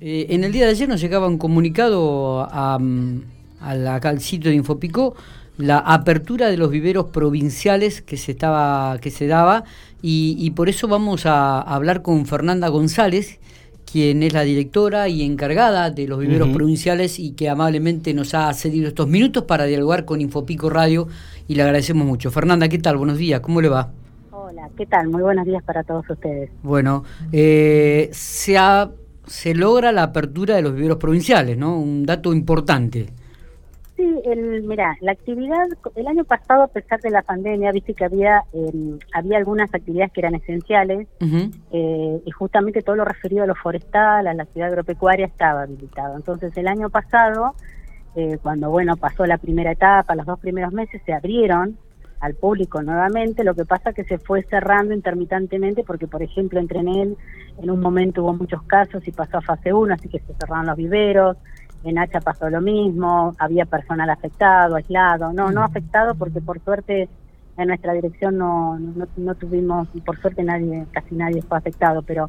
Eh, en el día de ayer nos llegaba un comunicado a, al sitio de Infopico la apertura de los viveros provinciales que se estaba que se daba y, por eso vamos a hablar con Fernanda González quien es la directora y encargada de los viveros provinciales y que amablemente nos ha cedido estos minutos para dialogar con Infopico Radio y le agradecemos mucho. Fernanda, ¿qué tal? Buenos días, ¿cómo le va? Hola, ¿qué tal? Muy buenos días para todos ustedes. Bueno, eh, se ha se logra la apertura de los viveros provinciales, ¿no? Un dato importante. Sí, el, mira, la actividad, el año pasado, a pesar de la pandemia, viste que había em, había algunas actividades que eran esenciales eh, y justamente todo lo referido a lo forestal, a la ciudad agropecuaria, estaba habilitado. Entonces, el año pasado, eh, cuando, bueno, pasó la primera etapa, los dos primeros meses, se abrieron al público nuevamente, lo que pasa que se fue cerrando intermitentemente porque, por ejemplo, en Trenel en un momento hubo muchos casos y pasó a fase 1, así que se cerraron los viveros, en Hacha pasó lo mismo, había personal afectado, aislado, no, no afectado porque por suerte en nuestra dirección no, no, no tuvimos, por suerte nadie, casi nadie fue afectado, pero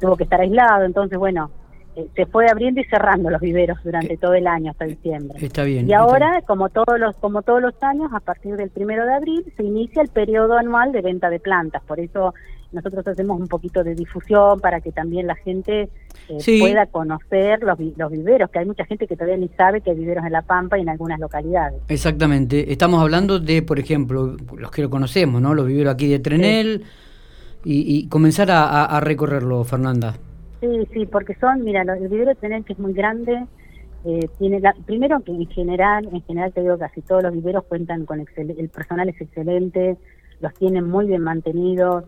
tuvo que estar aislado, entonces bueno, eh, se fue abriendo y cerrando los viveros durante eh, todo el año hasta diciembre. Está bien. Y ahora, como todos los como todos los años, a partir del primero de abril se inicia el periodo anual de venta de plantas. Por eso nosotros hacemos un poquito de difusión para que también la gente eh, pueda conocer los, los viveros, que hay mucha gente que todavía ni sabe que hay viveros en La Pampa y en algunas localidades. Exactamente. Estamos hablando de, por ejemplo, los que lo conocemos, ¿no? Los viveros aquí de Trenel y, comenzar a recorrerlo, Fernanda. Sí, sí, porque son, mira, el vivero de Trenel que es muy grande, eh, tiene la, primero que en general, en general te digo casi todos los viveros cuentan con el personal es excelente, los tienen muy bien mantenidos,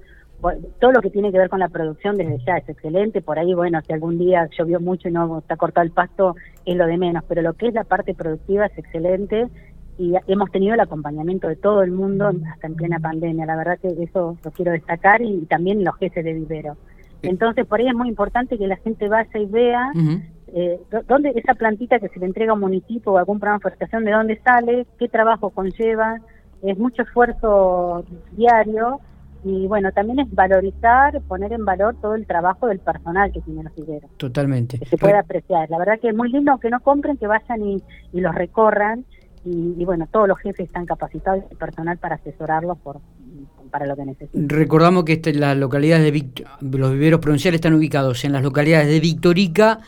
todo lo que tiene que ver con la producción desde ya es excelente, por ahí bueno, si algún día llovió mucho y no está cortado el pasto es lo de menos, pero lo que es la parte productiva es excelente y hemos tenido el acompañamiento de todo el mundo hasta en plena pandemia, la verdad que eso lo quiero destacar y también los jefes de vivero. Entonces, por ahí es muy importante que la gente vaya y vea eh, dónde esa plantita que se le entrega a un municipio o a algún programa de forestación, de dónde sale, qué trabajo conlleva. Es mucho esfuerzo diario y bueno, también es valorizar, poner en valor todo el trabajo del personal que tiene los viveros. Totalmente. Que se pueda apreciar. La verdad que es muy lindo que no compren, que vayan y, y los recorran. Y, y, bueno, todos los jefes están capacitados y personal para asesorarlos por, para lo que necesiten. Recordamos que este, las localidades de los viveros provinciales están ubicados en las localidades de Victorica,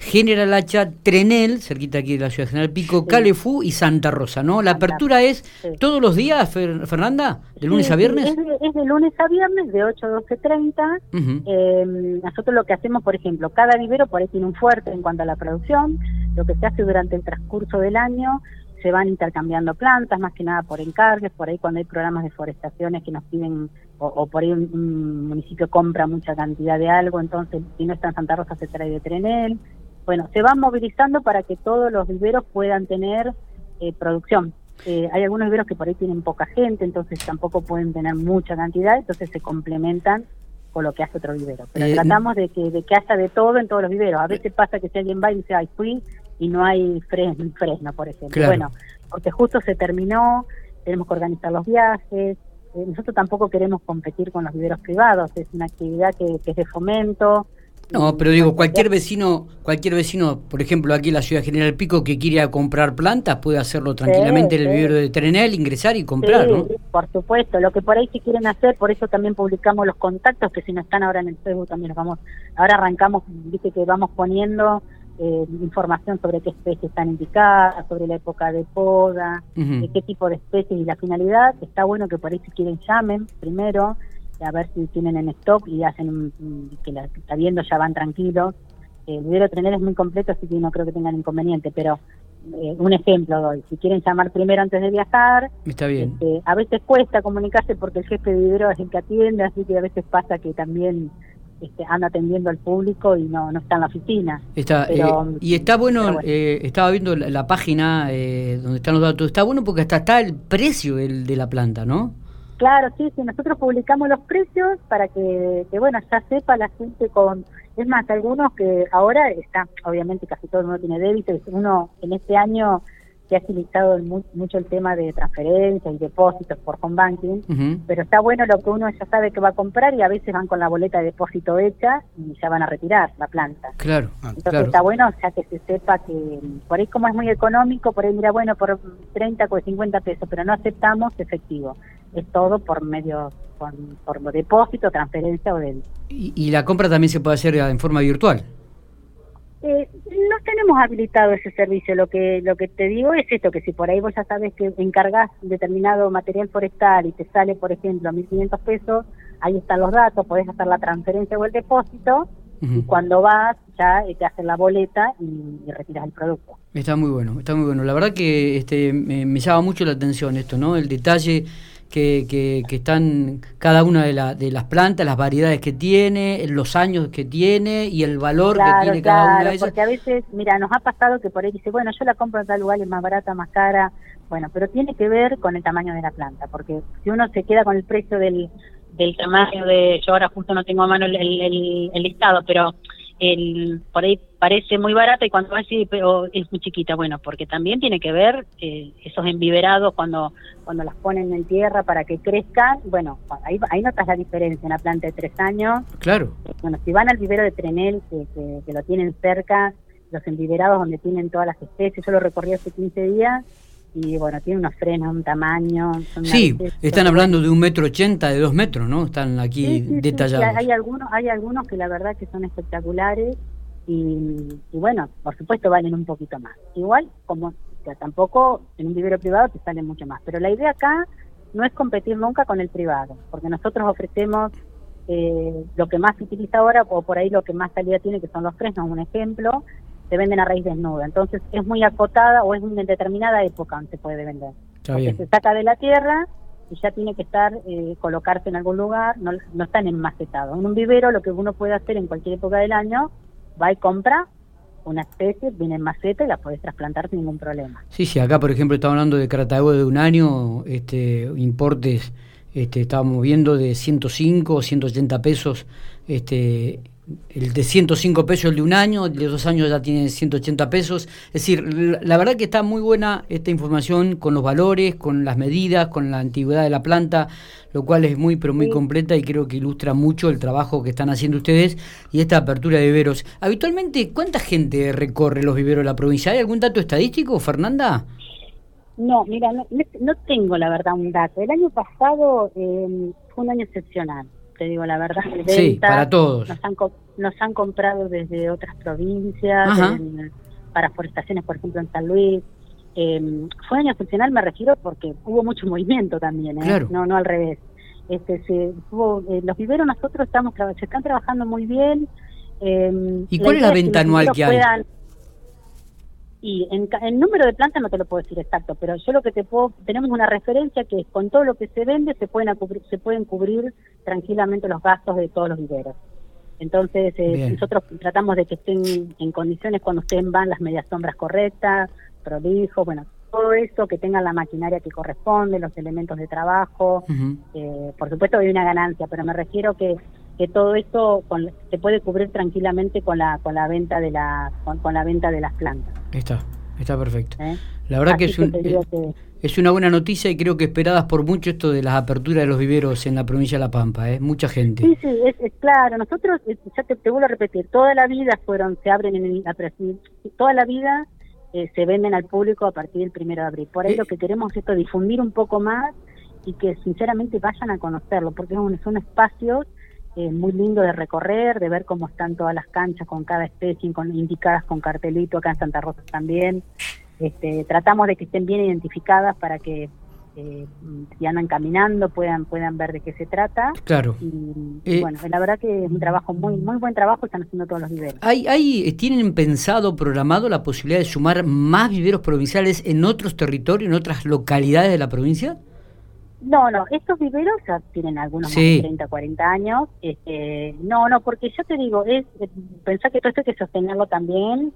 General Hacha, Trenel, cerquita aquí de la ciudad de General Pico, Calefú y Santa Rosa, ¿no? La apertura es todos los días, Fernanda, de lunes a viernes. Es de, lunes a viernes, de 8 a 12.30. Em, nosotros lo que hacemos, por ejemplo, cada vivero por ahí tiene un fuerte en cuanto a la producción. Lo que se hace durante el transcurso del año se van intercambiando plantas, más que nada por encargues, por ahí cuando hay programas de forestaciones que nos piden, o, por ahí un, municipio compra mucha cantidad de algo, entonces si no está en Santa Rosa se trae de Trenel. Bueno, se van movilizando para que todos los viveros puedan tener eh, producción. Eh, hay algunos viveros que por ahí tienen poca gente, entonces tampoco pueden tener mucha cantidad, entonces se complementan con lo que hace otro vivero. Pero eh, tratamos de que, de que haya de todo en todos los viveros. A veces pasa que si alguien va y dice, ay, fui y no hay fresno, fresno por ejemplo. Bueno, porque justo se terminó, tenemos que organizar los viajes. Eh, nosotros tampoco queremos competir con los viveros privados, es una actividad que, es de fomento. No, pero digo, cualquier vecino, cualquier vecino, por ejemplo, aquí en la ciudad General Pico, que quiera comprar plantas, puede hacerlo tranquilamente en el vivero de Trenel, ingresar y comprar, ¿no? por supuesto. Lo que por ahí si quieren hacer, por eso también publicamos los contactos, que si no están ahora en el Facebook también los vamos, ahora arrancamos, viste que vamos poniendo eh, información sobre qué especies están indicadas, sobre la época de poda, qué tipo de especies y la finalidad. Está bueno que por ahí si quieren llamen primero, a ver si tienen en stock y hacen que la está viendo ya van tranquilos. El video tener es muy completo, así que no creo que tengan inconveniente, pero eh, un ejemplo doy. Si quieren llamar primero antes de viajar, está bien. Este, a veces cuesta comunicarse porque el jefe de vivero es el que atiende, así que a veces pasa que también este, anda atendiendo al público y no, no está en la oficina. Está, eh, y está bueno, eh, estaba viendo la, página eh, donde están los datos, está bueno porque hasta está el precio el de la planta, ¿no? Claro, sí, sí, nosotros publicamos los precios para que, bueno, ya sepa la gente con... Es más, algunos que ahora está, obviamente casi todo el mundo tiene débito, uno en este año se ha agilizado mucho el tema de transferencias y depósitos por home banking, pero está bueno lo que uno ya sabe que va a comprar y a veces van con la boleta de depósito hecha y ya van a retirar la planta. Claro. Ah, Entonces está bueno ya que se sepa que por ahí como es muy económico, por ahí mira, bueno, por 30 o 50 pesos, pero no aceptamos efectivo. Es todo por medio, por, por depósito, transferencia o del... y la compra también se puede hacer en forma virtual. Eh, no tenemos habilitado ese servicio. Lo que lo que te digo es esto, que si por ahí vos ya sabes que encargas determinado material forestal y te sale, por ejemplo, a 1.500 pesos, ahí están los datos, podés hacer la transferencia o el depósito, y cuando vas ya eh, te hacen la boleta y, retiras el producto. Está muy bueno, está muy bueno. La verdad que este me, me llama mucho la atención esto, ¿no? El detalle que, que, están cada una de, la, de las plantas, las variedades que tiene, los años que tiene y el valor que tiene cada una de ellas. Porque a veces, mira, nos ha pasado que por ahí dice, bueno, yo la compro en tal lugar, es más barata, más cara. Bueno, pero tiene que ver con el tamaño de la planta, porque si uno se queda con el precio del, del tamaño de, yo ahora justo no tengo a mano el, el, el listado, pero el, por ahí parece muy barata y cuando va así pero es muy chiquita bueno porque también tiene que ver eh, esos enviverados cuando cuando las ponen en tierra para que crezcan bueno ahí ahí notas la diferencia una planta de tres años claro bueno si van al vivero de Trenel que, que, lo tienen cerca los enviverados donde tienen todas las especies yo lo recorrí hace 15 días y bueno, tiene unos frenos, un tamaño. sí, están hablando de un metro ochenta, de dos metros, ¿no? Están aquí detallados. hay, algunos, hay algunos que la verdad que son espectaculares y, bueno, por supuesto valen un poquito más. Igual, como tampoco en un vivero privado te salen mucho más, pero la idea acá no es competir nunca con el privado, porque nosotros ofrecemos eh, lo que más se utiliza ahora, o por ahí lo que más salida tiene, que son los frenos, un ejemplo, se venden a raíz desnuda. Entonces es muy acotada o es en determinada época donde se puede vender. se saca de la tierra y ya tiene que estar, eh, colocarse en algún lugar, no, no están enmacetados. En un vivero lo que uno puede hacer en cualquier época del año, va y compra una especie, viene en maceta y la puedes trasplantar sin ningún problema. Sí, sí, acá por ejemplo estamos hablando de Caratago de un año, este importes, este, estábamos viendo de 105 o 180 pesos este, el de 105 pesos el de un año, el de dos años ya tiene 180 pesos. Es decir, la, verdad que está muy buena esta información con los valores, con las medidas, con la antigüedad de la planta, lo cual es muy, pero muy completa y creo que ilustra mucho el trabajo que están haciendo ustedes y esta apertura de viveros. Habitualmente, ¿cuánta gente recorre los viveros de la provincia? ¿Hay algún dato estadístico, Fernanda? No, mira, no, tengo la verdad un dato. El año pasado eh, fue un año excepcional te digo la verdad. sí, para todos. Nos han, nos han comprado desde otras provincias, para forestaciones, por ejemplo, en San Luis. Eh, fue año excepcional, me refiero, porque hubo mucho movimiento también, ¿eh? no no al revés. Este, se, hubo, eh, los viveros nosotros estamos se están trabajando muy bien. Em, ¿Y cuál es la venta anual que hay? Y en, el número de plantas no te lo puedo decir exacto, pero yo lo que te puedo, tenemos una referencia que es con todo lo que se vende se pueden cubrir, se pueden cubrir tranquilamente los gastos de todos los viveros. Entonces eh, nosotros tratamos de que estén en condiciones cuando ustedes van las medias sombras correctas, prolijo, bueno, todo eso, que tengan la maquinaria que corresponde, los elementos de trabajo. eh, por supuesto hay una ganancia, pero me refiero que que todo esto se puede cubrir tranquilamente con la con la venta de la con, la venta de las plantas. Está, está perfecto. ¿Eh? La verdad que es, eh, es una buena noticia y creo que esperadas por mucho esto de las aperturas de los viveros en la provincia de La Pampa, ¿eh? mucha gente. Sí, sí, es, claro. Nosotros, eh, ya te, vuelvo a repetir, toda la vida fueron, se abren en la toda la vida se venden al público a partir del primero de abril. Por eso lo que queremos es esto, difundir un poco más y que sinceramente vayan a conocerlo, porque son espacios eh, muy lindo de recorrer, de ver cómo están todas las canchas con cada especie con, indicadas con cartelito, acá en Santa Rosa también. Este, tratamos de que estén bien identificadas para que eh, si andan caminando puedan puedan ver de qué se trata. Claro. Y, eh, bueno, la verdad que es un trabajo muy muy buen trabajo, están haciendo todos los niveles. ¿Hay, hay, ¿Tienen pensado, programado la posibilidad de sumar más viveros provinciales en otros territorios, en otras localidades de la provincia? No, no, estos viveros ya tienen algunos más de 30, 40 años. Este, no, no, porque yo te digo, es pensar que todo esto hay que sostenerlo también.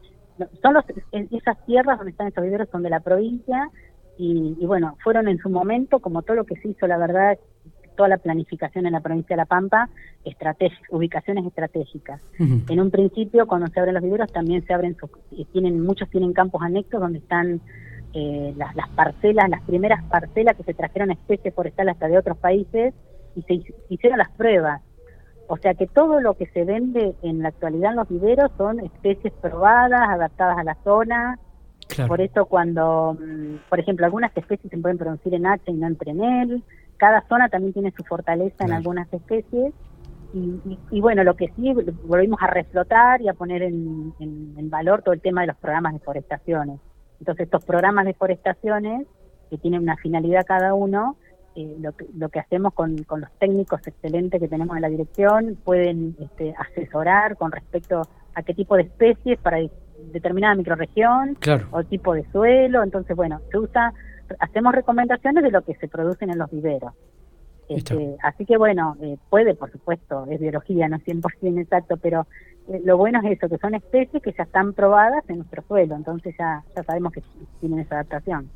Son los, esas tierras donde están estos viveros son de la provincia y, bueno, fueron en su momento, como todo lo que se hizo, la verdad, toda la planificación en la provincia de La Pampa, ubicaciones estratégicas. En un principio, cuando se abren los viveros, también se abren, tienen muchos tienen campos anexos donde están eh, las, las, parcelas, las primeras parcelas que se trajeron especies forestales hasta de otros países y se hicieron las pruebas. O sea que todo lo que se vende en la actualidad en los viveros son especies probadas, adaptadas a la zona. Por eso cuando, mm, por ejemplo, algunas especies se pueden producir en H y no en Trenel, cada zona también tiene su fortaleza en algunas especies. Y, bueno, lo que sí, volvimos a reflotar y a poner en, valor todo el tema de los programas de forestaciones. Entonces, estos programas de forestaciones, que tienen una finalidad cada uno, eh, lo, que, lo que hacemos con, con, los técnicos excelentes que tenemos en la dirección, pueden este, asesorar con respecto a qué tipo de especies para determinada microregión o tipo de suelo. Entonces, bueno, se usa, hacemos recomendaciones de lo que se producen en los viveros. Este, así que bueno, eh, puede, por supuesto, es biología, no es 100% exacto, pero eh, lo bueno es eso, que son especies que ya están probadas en nuestro suelo, entonces ya, ya sabemos que tienen esa adaptación.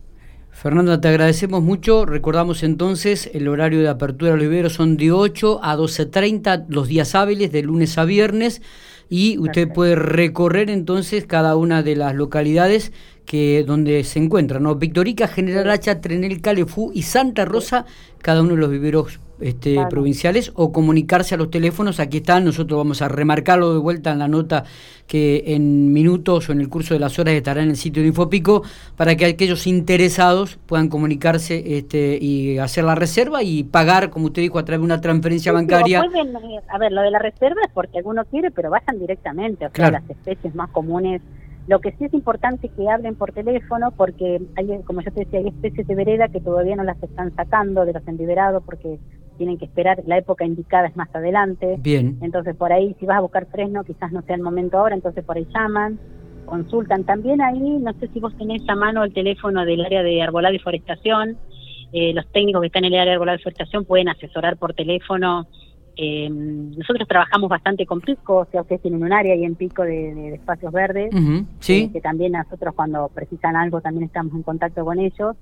Fernanda, te agradecemos mucho. Recordamos entonces el horario de apertura de los son de 8 a 12.30 los días hábiles, de lunes a viernes, y usted puede recorrer entonces cada una de las localidades que donde se encuentran, ¿no? Victorica, General Hacha, Trenel, Calefú y Santa Rosa, cada uno de los viveros este, provinciales, o comunicarse a los teléfonos, aquí están, nosotros vamos a remarcarlo de vuelta en la nota que en minutos o en el curso de las horas estará en el sitio de Infopico, para que aquellos interesados puedan comunicarse este, y hacer la reserva y pagar, como usted dijo, a través de una transferencia bancaria. A ver, lo de la reserva es porque alguno quiere, pero vayan directamente, o sea, las especies más comunes lo que sí es importante que hablen por teléfono porque hay, como yo te decía, hay especies de vereda que todavía no las están sacando de los enviverados porque tienen que esperar, la época indicada es más adelante. Bien. Entonces por ahí, si vas a buscar fresno, quizás no sea el momento ahora, entonces por ahí llaman, consultan. También ahí, no sé si vos tenés a mano el teléfono del área de arbolado y forestación, eh, los técnicos que están en el área de arbolado y forestación pueden asesorar por teléfono eh, nosotros trabajamos bastante con Pico, o sea, ustedes tienen un área ahí en Pico de, espacios verdes, ¿Sí? Eh, que también nosotros cuando precisan algo también estamos en contacto con ellos.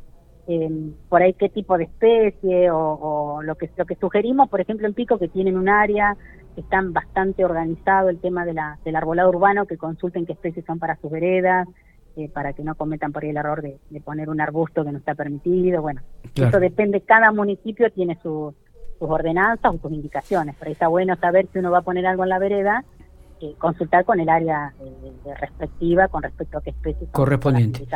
Eh, por ahí qué tipo de especie o, lo que lo que sugerimos, por ejemplo, en Pico que tienen un área que están bastante organizado el tema de la, del arbolado urbano, que consulten qué especies son para sus veredas, eh, para que no cometan por ahí el error de, poner un arbusto que no está permitido. Bueno, eso depende, cada municipio tiene sus sus ordenanzas o sus indicaciones. Pero está bueno saber si uno va a poner algo en la vereda, eh, consultar con el área eh, respectiva con respecto a qué especie correspondiente.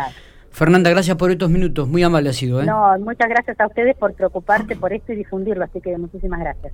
Fernanda, gracias por estos minutos, muy amable ha sido. ¿eh? No, muchas gracias a ustedes por preocuparse por esto y difundirlo, así que muchísimas gracias.